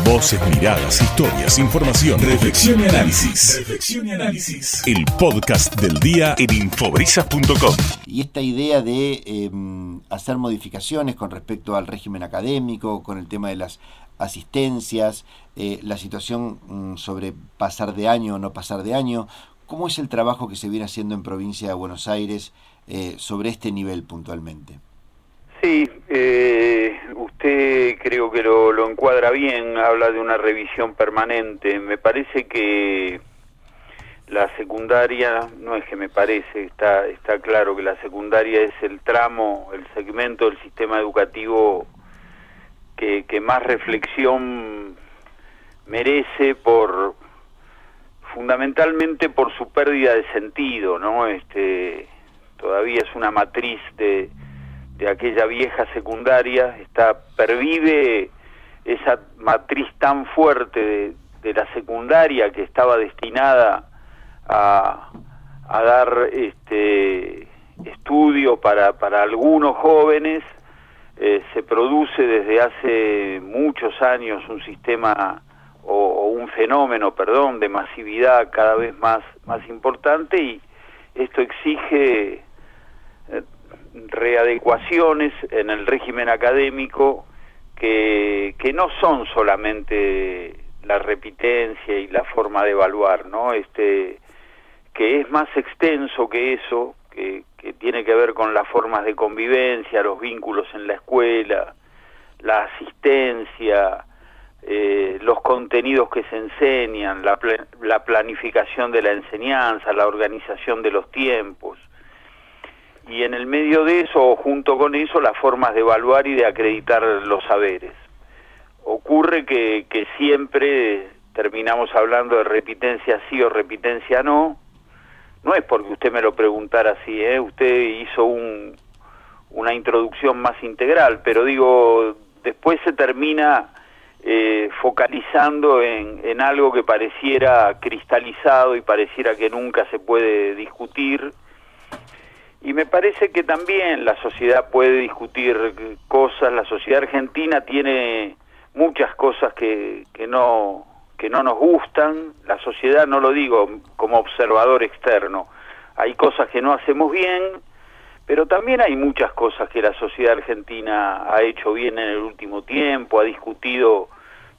Voces, miradas, historias, información, reflexión y análisis. Reflexión y análisis. El podcast del día en infobrisas.com. Y esta idea de em, hacer modificaciones con respecto al régimen académico, con el tema de las asistencias, eh, la situación mm, sobre pasar de año o no pasar de año, ¿cómo es el trabajo que se viene haciendo en provincia de Buenos Aires eh, sobre este nivel puntualmente? Sí, eh, usted creo que lo, lo, encuadra bien, habla de una revisión permanente. Me parece que la secundaria, no es que me parece, está, está claro que la secundaria es el tramo, el segmento del sistema educativo que, que más reflexión merece por fundamentalmente por su pérdida de sentido, ¿no? Este todavía es una matriz de de aquella vieja secundaria, está pervive esa matriz tan fuerte de, la secundaria que estaba destinada a, a dar este estudio para, para algunos jóvenes, eh, se produce desde hace muchos años un sistema o, un fenómeno, perdón, de masividad cada vez más, más importante y esto exige eh, readecuaciones en el régimen académico que, que no son solamente la repitencia y la forma de evaluar, ¿no? Este, que es más extenso que eso, que, que tiene que ver con las formas de convivencia, los vínculos en la escuela, la asistencia, eh, los contenidos que se enseñan, la, la planificación de la enseñanza, la organización de los tiempos y en el medio de eso, junto con eso, las formas de evaluar y de acreditar los saberes. Ocurre que, que siempre terminamos hablando de repitencia sí o repitencia no. No es porque usted me lo preguntara así, ¿eh? usted hizo un, una introducción más integral, pero digo, después se termina eh, focalizando en, en algo que pareciera cristalizado y pareciera que nunca se puede discutir y me parece que también la sociedad puede discutir cosas, la sociedad argentina tiene muchas cosas que, que no que no nos gustan, la sociedad no lo digo como observador externo, hay cosas que no hacemos bien, pero también hay muchas cosas que la sociedad argentina ha hecho bien en el último tiempo, ha discutido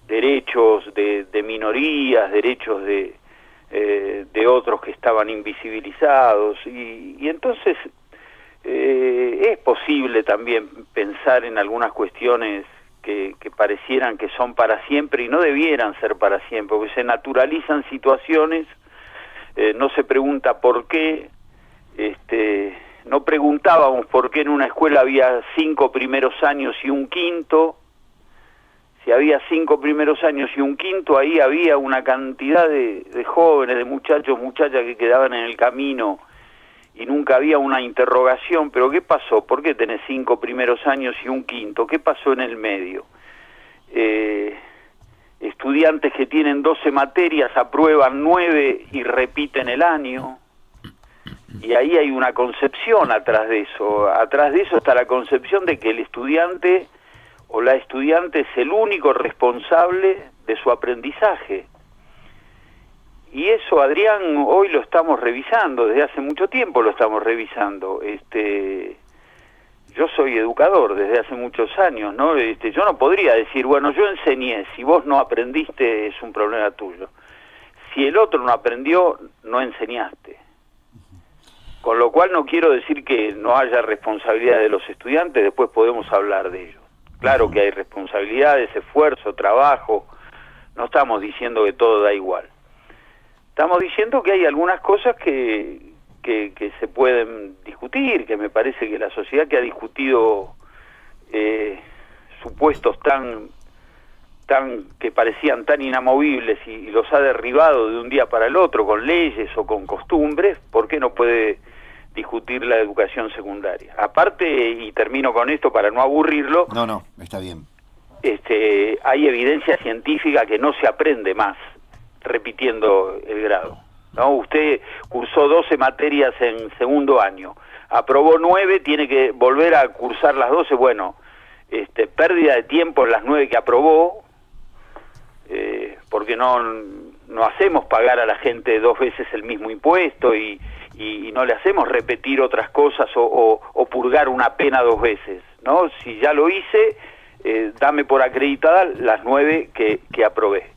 derechos de, de minorías, derechos de, eh, de otros que estaban invisibilizados. Y, y entonces eh, es posible también pensar en algunas cuestiones que, parecieran que son para siempre y no debieran ser para siempre, porque se naturalizan situaciones, eh, no se pregunta por qué, este, no preguntábamos por qué en una escuela había cinco primeros años y un quinto, si había cinco primeros años y un quinto, ahí había una cantidad de, jóvenes, de muchachos, muchachas que quedaban en el camino y nunca había una interrogación, pero ¿qué pasó? ¿Por qué tenés cinco primeros años y un quinto? ¿Qué pasó en el medio? Eh, estudiantes que tienen 12 materias aprueban nueve y repiten el año. Y ahí hay una concepción atrás de eso. Atrás de eso está la concepción de que el estudiante o la estudiante es el único responsable de su aprendizaje. Y eso, Adrián, hoy lo estamos revisando, desde hace mucho tiempo lo estamos revisando. Este, yo soy educador desde hace muchos años, ¿no? Este, yo no podría decir, bueno, yo enseñé, si vos no aprendiste es un problema tuyo. Si el otro no aprendió, no enseñaste. Con lo cual no quiero decir que no haya responsabilidad de los estudiantes, después podemos hablar de ello. Claro que hay responsabilidades, esfuerzo, trabajo. No estamos diciendo que todo da igual. Estamos diciendo que hay algunas cosas que, que, que se pueden discutir, que me parece que la sociedad que ha discutido eh, supuestos tan tan que parecían tan inamovibles y, y, los ha derribado de un día para el otro con leyes o con costumbres, ¿por qué no puede discutir la educación secundaria. Aparte, y termino con esto para no aburrirlo. No, no, está bien. Este, hay evidencia científica que no se aprende más repitiendo el grado. ¿no? Usted cursó 12 materias en segundo año, aprobó 9, tiene que volver a cursar las 12, bueno, este, pérdida de tiempo en las 9 que aprobó, porque no, no hacemos pagar a la gente dos veces el mismo impuesto y, y, no le hacemos repetir otras cosas o, o, purgar una pena dos veces, ¿no? Si ya lo hice, eh, dame por acreditada las nueve que, que aprobé.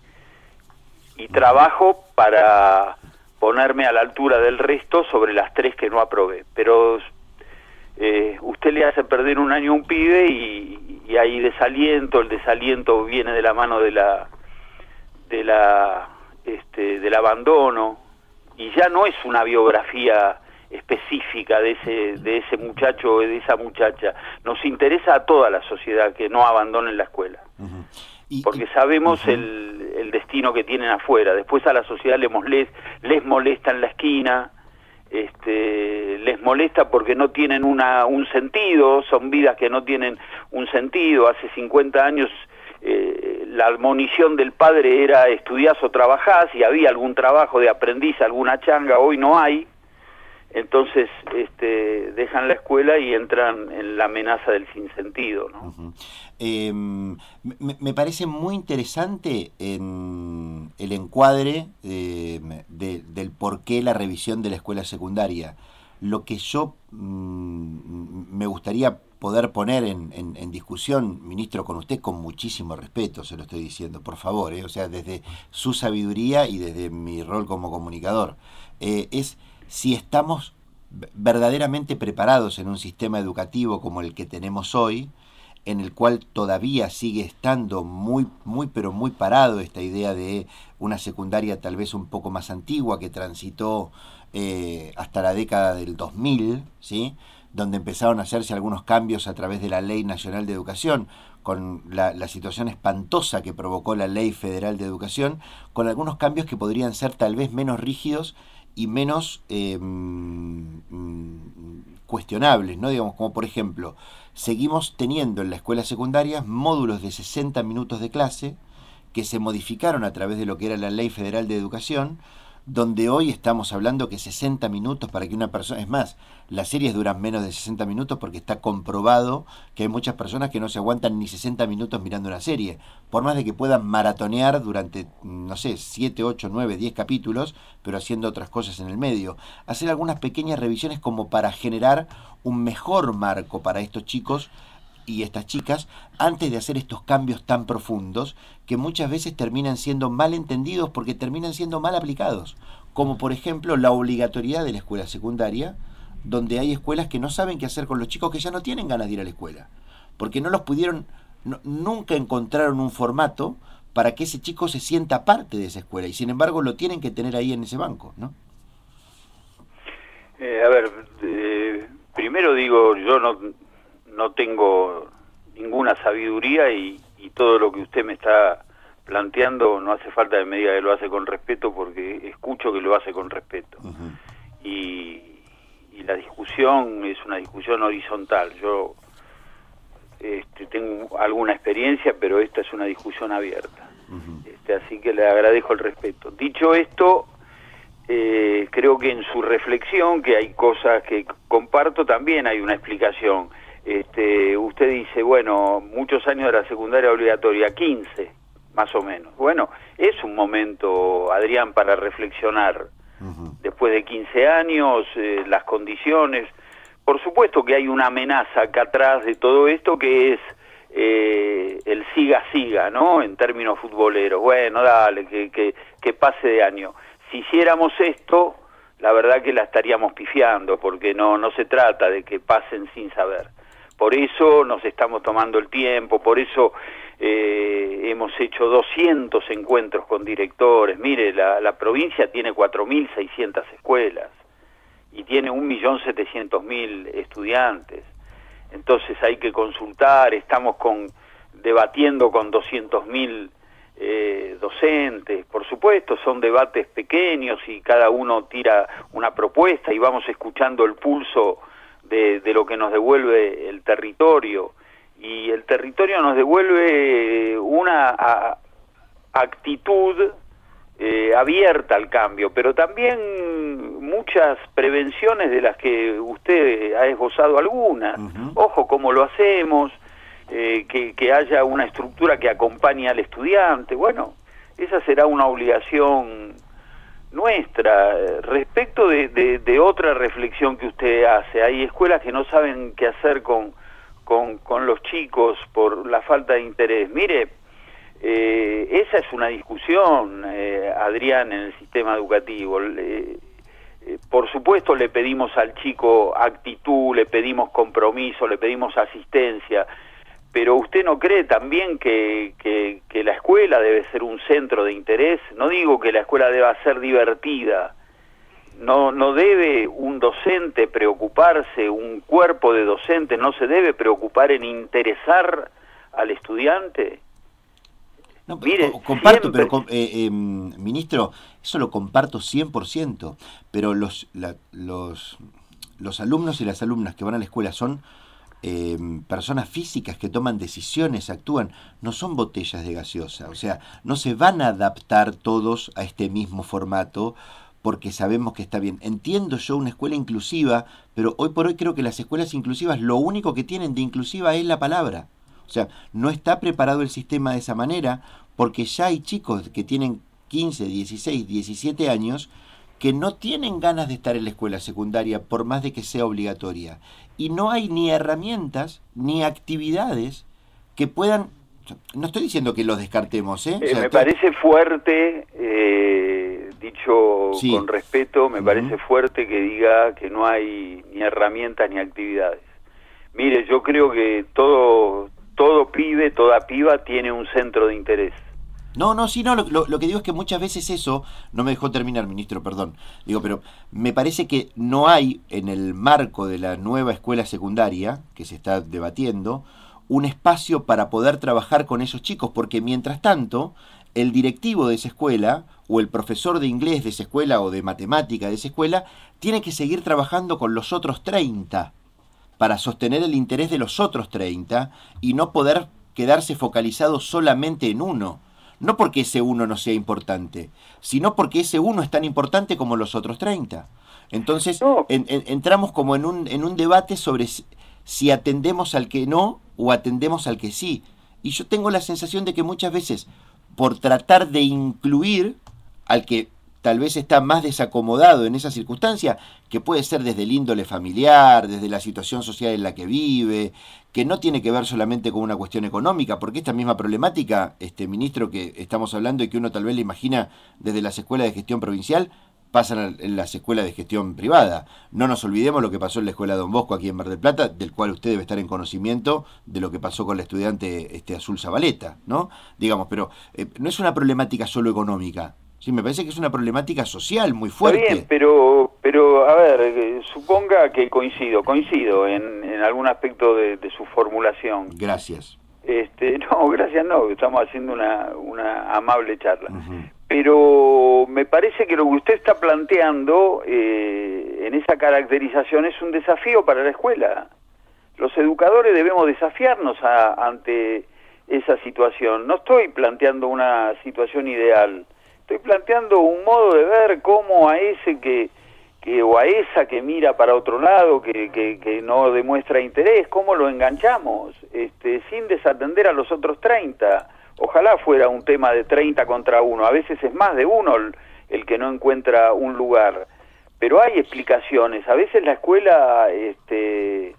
Y trabajo para ponerme a la altura del resto sobre las tres que no aprobé. Pero eh, usted le hace perder un año a un pibe y, y hay desaliento, el desaliento viene de la mano de la de la este, del abandono y ya no es una biografía específica de ese de ese muchacho o de esa muchacha. Nos interesa a toda la sociedad que no abandonen la escuela. Porque sabemos el, el, destino que tienen afuera. Después a la sociedad les, les, les molesta en la esquina este, les molesta porque no tienen una, un sentido, son vidas que no tienen un sentido. Hace 50 años la admonición del padre era estudiás o trabajás y había algún trabajo de aprendiz, alguna changa, hoy no hay. Entonces este, dejan la escuela y entran en la amenaza del sinsentido. ¿no? Em, me, parece muy interesante en el encuadre em, del por qué la revisión de la escuela secundaria. Lo que yo mm, me gustaría poder poner en, discusión, ministro, con usted con muchísimo respeto, se lo estoy diciendo, por favor, eh, o sea, desde su sabiduría y desde mi rol como comunicador, eh, es si estamos verdaderamente preparados en un sistema educativo como el que tenemos hoy, en el cual todavía sigue estando muy, muy, pero muy parado esta idea de una secundaria tal vez un poco más antigua que transitó eh, hasta la década del 2000, ¿sí? donde empezaron a hacerse algunos cambios a través de la Ley Nacional de Educación, con la, situación espantosa que provocó la Ley Federal de Educación, con algunos cambios que podrían ser tal vez menos rígidos y menos eh, mm, cuestionables, ¿no? Digamos, como por ejemplo, seguimos teniendo en la escuela secundaria módulos de 60 minutos de clase que se modificaron a través de lo que era la Ley Federal de Educación, donde hoy estamos hablando que 60 minutos para que una persona, es más, las series duran menos de 60 minutos porque está comprobado que hay muchas personas que no se aguantan ni 60 minutos mirando una serie, por más de que puedan maratonear durante, no sé, 7, 8, 9, 10 capítulos, pero haciendo otras cosas en el medio. Hacer algunas pequeñas revisiones como para generar un mejor marco para estos chicos y estas chicas antes de hacer estos cambios tan profundos que muchas veces terminan siendo mal entendidos porque terminan siendo mal aplicados, como por ejemplo la obligatoriedad de la escuela secundaria, donde hay escuelas que no saben qué hacer con los chicos que ya no tienen ganas de ir a la escuela, porque no los pudieron, nunca encontraron un formato para que ese chico se sienta parte de esa escuela y sin embargo lo tienen que tener ahí en ese banco, ¿no? Eh, a ver, eh, primero digo, yo no, no tengo ninguna sabiduría y, todo lo que usted me está planteando no hace falta que me diga que lo hace con respeto porque escucho que lo hace con respeto. y, la discusión es una discusión horizontal. Yo este, tengo alguna experiencia, pero esta es una discusión abierta. este, así que le agradezco el respeto. Dicho esto, eh, creo que en su reflexión, que hay cosas que comparto, también hay una explicación este, usted dice, bueno, muchos años de la secundaria obligatoria, 15 más o menos. Bueno, es un momento, Adrián, para reflexionar. Después de 15 años, eh, las condiciones. Por supuesto que hay una amenaza acá atrás de todo esto que es eh, el siga-siga, ¿no? En términos futboleros. Bueno, dale, que, que, que pase de año. Si hiciéramos esto, la verdad que la estaríamos pifiando, porque no, no se trata de que pasen sin saber. Por eso nos estamos tomando el tiempo, por eso eh, hemos hecho 200 encuentros con directores. Mire, la, provincia tiene 4.600 escuelas y tiene 1.700.000 estudiantes. Entonces hay que consultar, estamos con, debatiendo con 200.000 eh, docentes. Por supuesto, son debates pequeños y cada uno tira una propuesta y vamos escuchando el pulso de, lo que nos devuelve el territorio y el territorio nos devuelve una actitud eh, abierta al cambio, pero también muchas prevenciones de las que usted ha esbozado algunas. Ojo, cómo lo hacemos, eh, que, que, haya una estructura que acompañe al estudiante. Bueno, esa será una obligación nuestra. Respecto de, otra reflexión que usted hace, hay escuelas que no saben qué hacer con, con, con los chicos por la falta de interés. Mire, eh, esa es una discusión, eh, Adrián, en el sistema educativo. Eh, por supuesto le pedimos al chico actitud, le pedimos compromiso, le pedimos asistencia, pero usted no cree también que, que, que, la escuela debe ser un centro de interés. No digo que la escuela deba ser divertida. No, no debe un docente preocuparse, un cuerpo de docentes no se debe preocupar en interesar al estudiante. No, Mire, comparto, pero eh, em, ministro, eso lo comparto 100%, pero los, los, los alumnos y las alumnas que van a la escuela son em, personas físicas que toman decisiones, actúan, no son botellas de gaseosa, o sea, no se van a adaptar todos a este mismo formato porque sabemos que está bien. Entiendo yo una escuela inclusiva, pero hoy por hoy creo que las escuelas inclusivas lo único que tienen de inclusiva es la palabra. O sea, no está preparado el sistema de esa manera porque ya hay chicos que tienen 15, 16, 17 años que no tienen ganas de estar en la escuela secundaria por más de que sea obligatoria. Y no hay ni herramientas ni actividades que puedan... No estoy diciendo que los descartemos, ¿eh? eh me parece fuerte, eh, dicho con respeto, me parece fuerte que diga que no hay ni herramientas ni actividades. Mire, yo creo que todo, todo pibe, toda piba tiene un centro de interés. No, no, sí, no, lo, que digo es que muchas veces eso, no me dejó terminar, ministro, perdón, digo, pero me parece que no hay en el marco de la nueva escuela secundaria que se está debatiendo un espacio para poder trabajar con esos chicos, porque mientras tanto, el directivo de esa escuela o el profesor de inglés de esa escuela o de matemática de esa escuela tiene que seguir trabajando con los otros 30 para sostener el interés de los otros 30 y no poder quedarse focalizado solamente en uno. No porque ese uno no sea importante, sino porque ese uno es tan importante como los otros 30. Entonces entramos como en un, en un debate sobre si atendemos al que no o atendemos al que sí. Y yo tengo la sensación de que muchas veces, por tratar de incluir al que tal vez está más desacomodado en esa circunstancia, que puede ser desde el índole familiar, desde la situación social en la que vive, que no tiene que ver solamente con una cuestión económica, porque esta misma problemática, este ministro que estamos hablando y que uno tal vez le imagina desde las escuelas de gestión provincial, pasan en las escuelas de gestión privada. No nos olvidemos lo que pasó en la escuela Don Bosco aquí en Mar del Plata, del cual usted debe estar en conocimiento de lo que pasó con la estudiante este, Azul Zabaleta, ¿no? Digamos, pero eh, no es una problemática solo económica, Sí, me parece que es una problemática social muy fuerte. Está bien, pero, pero a ver, eh, suponga que coincido, coincido en, en algún aspecto de, su formulación. Gracias. Este, no, gracias no, estamos haciendo una, una amable charla. Pero me parece que lo que usted está planteando eh, en esa caracterización es un desafío para la escuela. Los educadores debemos desafiarnos ante esa situación. No estoy planteando una situación ideal estoy planteando un modo de ver cómo a ese que, que o a esa que mira para otro lado, que, que, no demuestra interés, cómo lo enganchamos, este, sin desatender a los otros 30. Ojalá fuera un tema de 30 contra uno, a veces es más de uno el, el que no encuentra un lugar, pero hay explicaciones, a veces la escuela, este,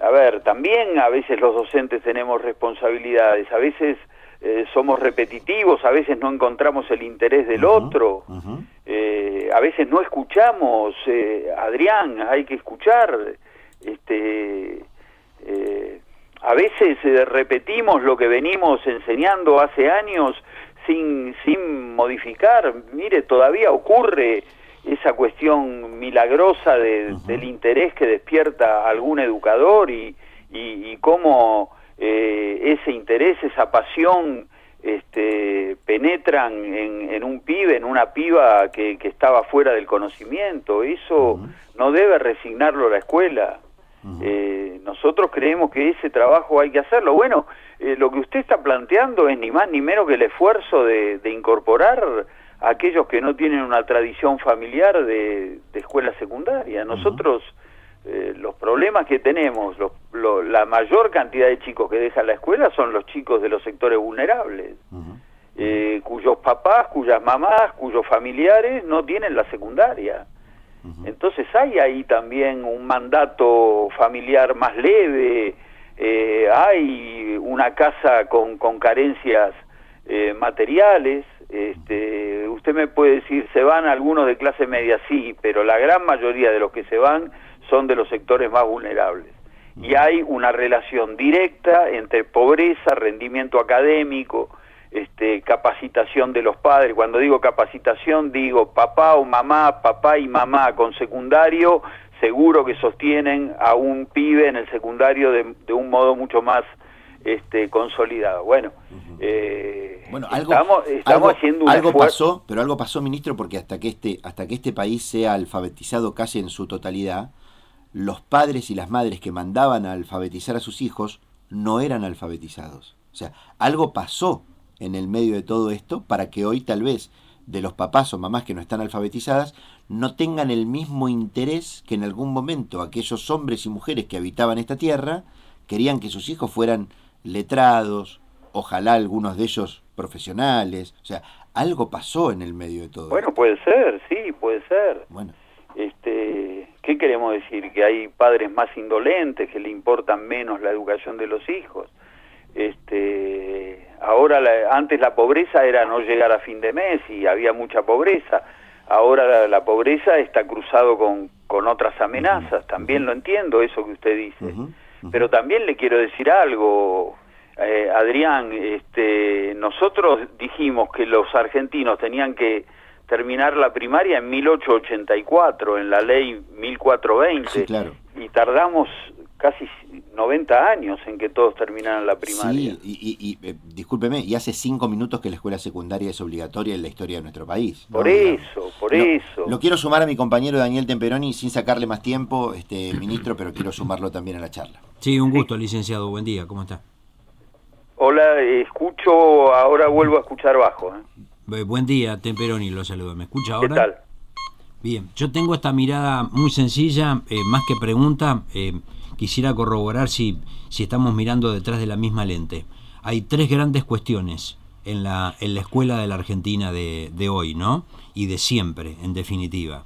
a ver, también a veces los docentes tenemos responsabilidades, a veces eh, somos repetitivos, a veces no encontramos el interés del otro, eh, a veces no escuchamos, eh, Adrián, hay que escuchar, este, a veces repetimos lo que venimos enseñando hace años sin, sin modificar, mire, todavía ocurre esa cuestión milagrosa del interés que despierta algún educador y, y, y cómo eh, ese interés, esa pasión, este, penetran en, un pibe, en una piba que, estaba fuera del conocimiento. Eso no debe resignarlo la escuela. Eh, nosotros creemos que ese trabajo hay que hacerlo. Bueno, eh, lo que usted está planteando es ni más ni menos que el esfuerzo de, incorporar aquellos que no tienen una tradición familiar de, escuela secundaria. Nosotros... Eh, los problemas que tenemos, la mayor cantidad de chicos que dejan la escuela son los chicos de los sectores vulnerables. eh, cuyos papás, cuyas mamás, cuyos familiares no tienen la secundaria. Entonces hay ahí también un mandato familiar más leve, eh, hay una casa con, con carencias materiales. Este, usted me puede decir, se van algunos de clase media, sí, pero la gran mayoría de los que se van son de los sectores más vulnerables. Y hay una relación directa entre pobreza, rendimiento académico, este, capacitación de los padres. Cuando digo capacitación, digo papá o mamá, papá y mamá con secundario, seguro que sostienen a un pibe en el secundario de, un modo mucho más este, consolidado. Bueno, eh, bueno algo, estamos, haciendo un algo pasó, pero algo pasó, ministro, porque hasta que este hasta que este país sea alfabetizado casi en su totalidad, los padres y las madres que mandaban a alfabetizar a sus hijos no eran alfabetizados. O sea, algo pasó en el medio de todo esto para que hoy tal vez de los papás o mamás que no están alfabetizadas no tengan el mismo interés que en algún momento aquellos hombres y mujeres que habitaban esta tierra querían que sus hijos fueran letrados, ojalá algunos de ellos profesionales, o sea, algo pasó en el medio de todo. Bueno, puede ser, sí, puede ser. Bueno. Este, ¿qué queremos decir? Que hay padres más indolentes que le importan menos la educación de los hijos. Este, ahora antes la pobreza era no llegar a fin de mes y había mucha pobreza. Ahora la, pobreza está cruzado con, con otras amenazas. También lo entiendo eso que usted dice. Pero también le quiero decir algo, eh, Adrián. Este, nosotros dijimos que los argentinos tenían que terminar la primaria en 1884, en la ley 1420. claro. Y tardamos casi 90 años en que todos terminaran la primaria. Sí, y, y, eh, discúlpeme, y hace cinco minutos que la escuela secundaria es obligatoria en la historia de nuestro país. Por eso, por eso. Lo quiero sumar a mi compañero Daniel Temperoni sin sacarle más tiempo, este ministro, pero quiero sumarlo también a la charla. Sí, un gusto, licenciado. Buen día, ¿cómo está? Hola, escucho, ahora vuelvo a escuchar bajo. ¿eh? Buen día, Temperoni, lo saludo. ¿Me escucha ahora? ¿Qué tal? Bien, yo tengo esta mirada muy sencilla, eh, más que pregunta quisiera corroborar si, si estamos mirando detrás de la misma lente. Hay tres grandes cuestiones en la, en la escuela de la Argentina de, de hoy, ¿no? Y de siempre, en definitiva.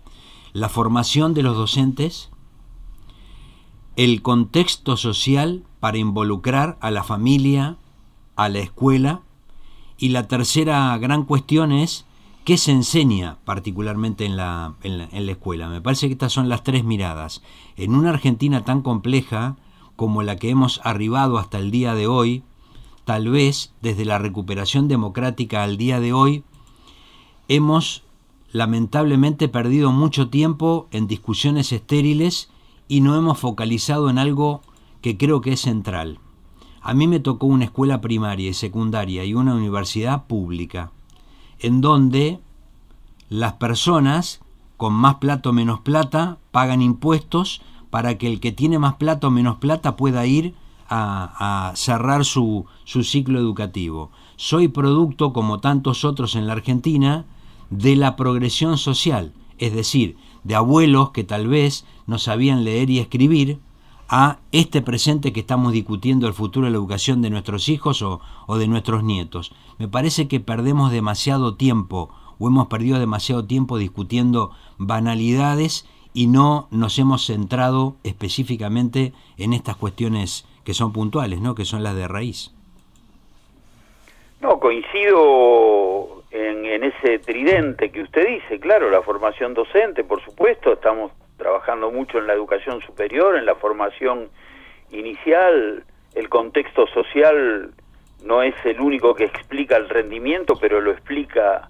La formación de los docentes, el contexto social para involucrar a la familia, a la escuela, y la tercera gran cuestión es ¿Qué se enseña particularmente en la, en la, escuela? Me parece que estas son las tres miradas. En una Argentina tan compleja como la que hemos arribado hasta el día de hoy, tal vez desde la recuperación democrática al día de hoy, hemos lamentablemente perdido mucho tiempo en discusiones estériles y no hemos focalizado en algo que creo que es central. A mí me tocó una escuela primaria y secundaria y una universidad pública en donde las personas con más plata o menos plata pagan impuestos para que el que tiene más plata o menos plata pueda ir a, cerrar su, su ciclo educativo. Soy producto, como tantos otros en la Argentina, de la progresión social, es decir, de abuelos que tal vez no sabían leer y escribir, a este presente que estamos discutiendo el futuro de la educación de nuestros hijos o, de nuestros nietos. Me parece que perdemos demasiado tiempo o hemos perdido demasiado tiempo discutiendo banalidades y no nos hemos centrado específicamente en estas cuestiones que son puntuales, ¿no? que son las de raíz. No, coincido en, en ese tridente que usted dice, claro, la formación docente, por supuesto, estamos trabajando mucho en la educación superior, en la formación inicial. El contexto social no es el único que explica el rendimiento, pero lo explica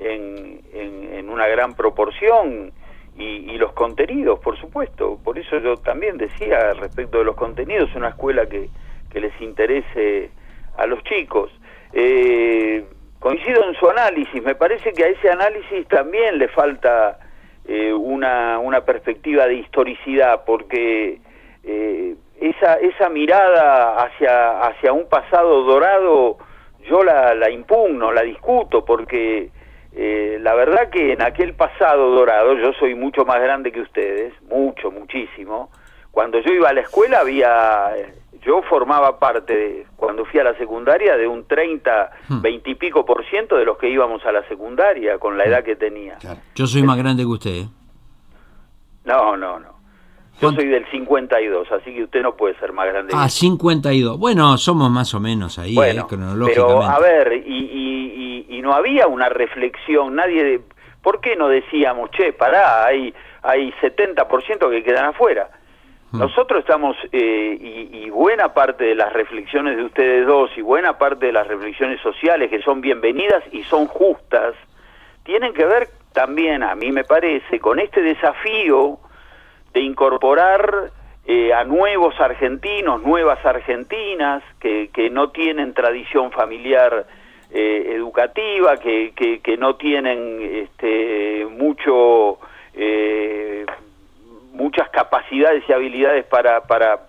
en, en, una gran proporción. Y, los contenidos, por supuesto. Por eso yo también decía respecto de los contenidos, una escuela que, que les interese a los chicos. Eh, coincido en su análisis, me parece que a ese análisis también le falta eh, una, una perspectiva de historicidad, porque eh, esa, esa mirada hacia, hacia un pasado dorado yo la, la impugno, la discuto, porque eh, la verdad que en aquel pasado dorado, yo soy mucho más grande que ustedes, mucho, muchísimo, cuando yo iba a la escuela había, yo formaba parte, cuando fui a la secundaria, de un 30, 20 y pico por ciento de los que íbamos a la secundaria con la edad que tenía. Yo soy más grande que usted. ¿eh? No, no, no. Yo soy del 52, así que usted no puede ser más grande. Ah, 52. Bueno, somos más o menos ahí, bueno, cronológicamente. Pero, a ver, y, y, y, no había una reflexión, nadie... De, ¿Por qué no decíamos, che, pará, hay, hay 70% que quedan afuera? Nosotros estamos, eh, y, buena parte de las reflexiones de ustedes dos y buena parte de las reflexiones sociales que son bienvenidas y son justas, tienen que ver también, a mí me parece, con este desafío de incorporar eh, a nuevos argentinos, nuevas argentinas que, que no tienen tradición familiar eh, educativa, que, que, que, no tienen este, mucho, eh, muchas capacidades y habilidades para, para,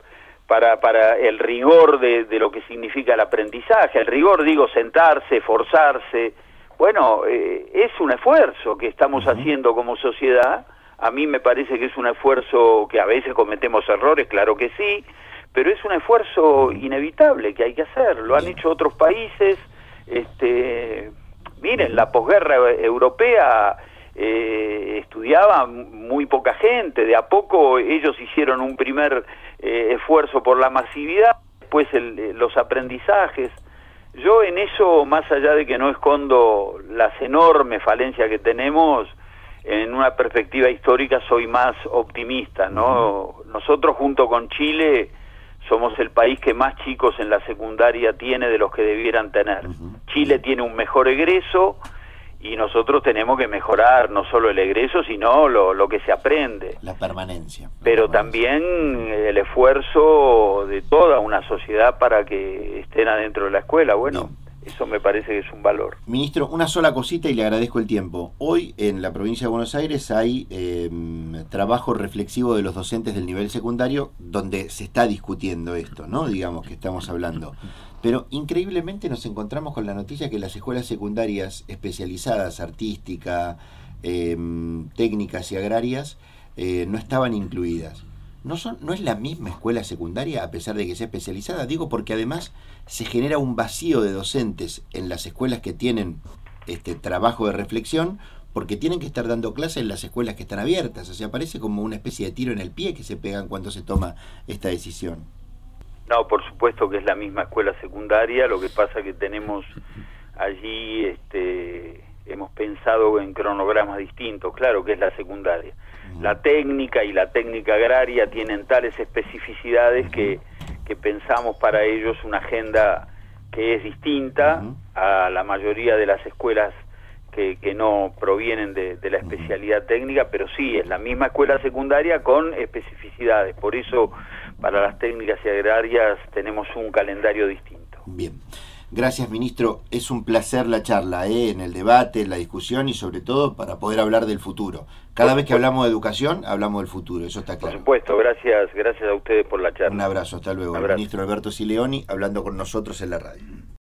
para, para el rigor de, de, lo que significa el aprendizaje. El rigor, digo, sentarse, forzarse. Bueno, eh, es un esfuerzo que estamos haciendo como sociedad a mí me parece que es un esfuerzo que a veces cometemos errores, claro que sí, pero es un esfuerzo inevitable que hay que hacer. Lo han hecho otros países. Este, miren, la posguerra europea eh, estudiaba muy poca gente. De a poco ellos hicieron un primer eh, esfuerzo por la masividad, después el, eh, los aprendizajes. Yo en eso, más allá de que no escondo las enormes falencias que tenemos, en una perspectiva histórica soy más optimista, ¿no? Nosotros junto con Chile somos el país que más chicos en la secundaria tiene de los que debieran tener. Chile tiene un mejor egreso y nosotros tenemos que mejorar no solo el egreso, sino lo, lo que se aprende. La permanencia. Pero también el esfuerzo de toda una sociedad para que estén adentro de la escuela. Bueno. Eso me parece que es un valor. Ministro, una sola cosita y le agradezco el tiempo. Hoy en la provincia de Buenos Aires hay eh, trabajo reflexivo de los docentes del nivel secundario donde se está discutiendo esto, ¿no? Digamos que estamos hablando. Pero increíblemente nos encontramos con la noticia que las escuelas secundarias especializadas, artística, eh, técnicas y agrarias, eh, no estaban incluidas no, son, no es la misma escuela secundaria a pesar de que sea especializada, digo porque además se genera un vacío de docentes en las escuelas que tienen este trabajo de reflexión porque tienen que estar dando clases en las escuelas que están abiertas, o sea, parece como una especie de tiro en el pie que se pegan cuando se toma esta decisión. No, por supuesto que es la misma escuela secundaria, lo que pasa que tenemos allí este hemos pensado en cronogramas distintos, claro que es la secundaria la técnica y la técnica agraria tienen tales especificidades que, que pensamos para ellos una agenda que es distinta a la mayoría de las escuelas que, que no provienen de, de, la especialidad técnica, pero sí, es la misma escuela secundaria con especificidades. Por eso, para las técnicas y agrarias tenemos un calendario distinto. Bien. Gracias, ministro. Es un placer la charla, ¿eh? en el debate, en la discusión y sobre todo para poder hablar del futuro. Cada vez que hablamos de educación, hablamos del futuro, eso está claro. Por supuesto, gracias, gracias a ustedes por la charla. Un abrazo, hasta luego. El ministro Alberto Sileoni hablando con nosotros en la radio.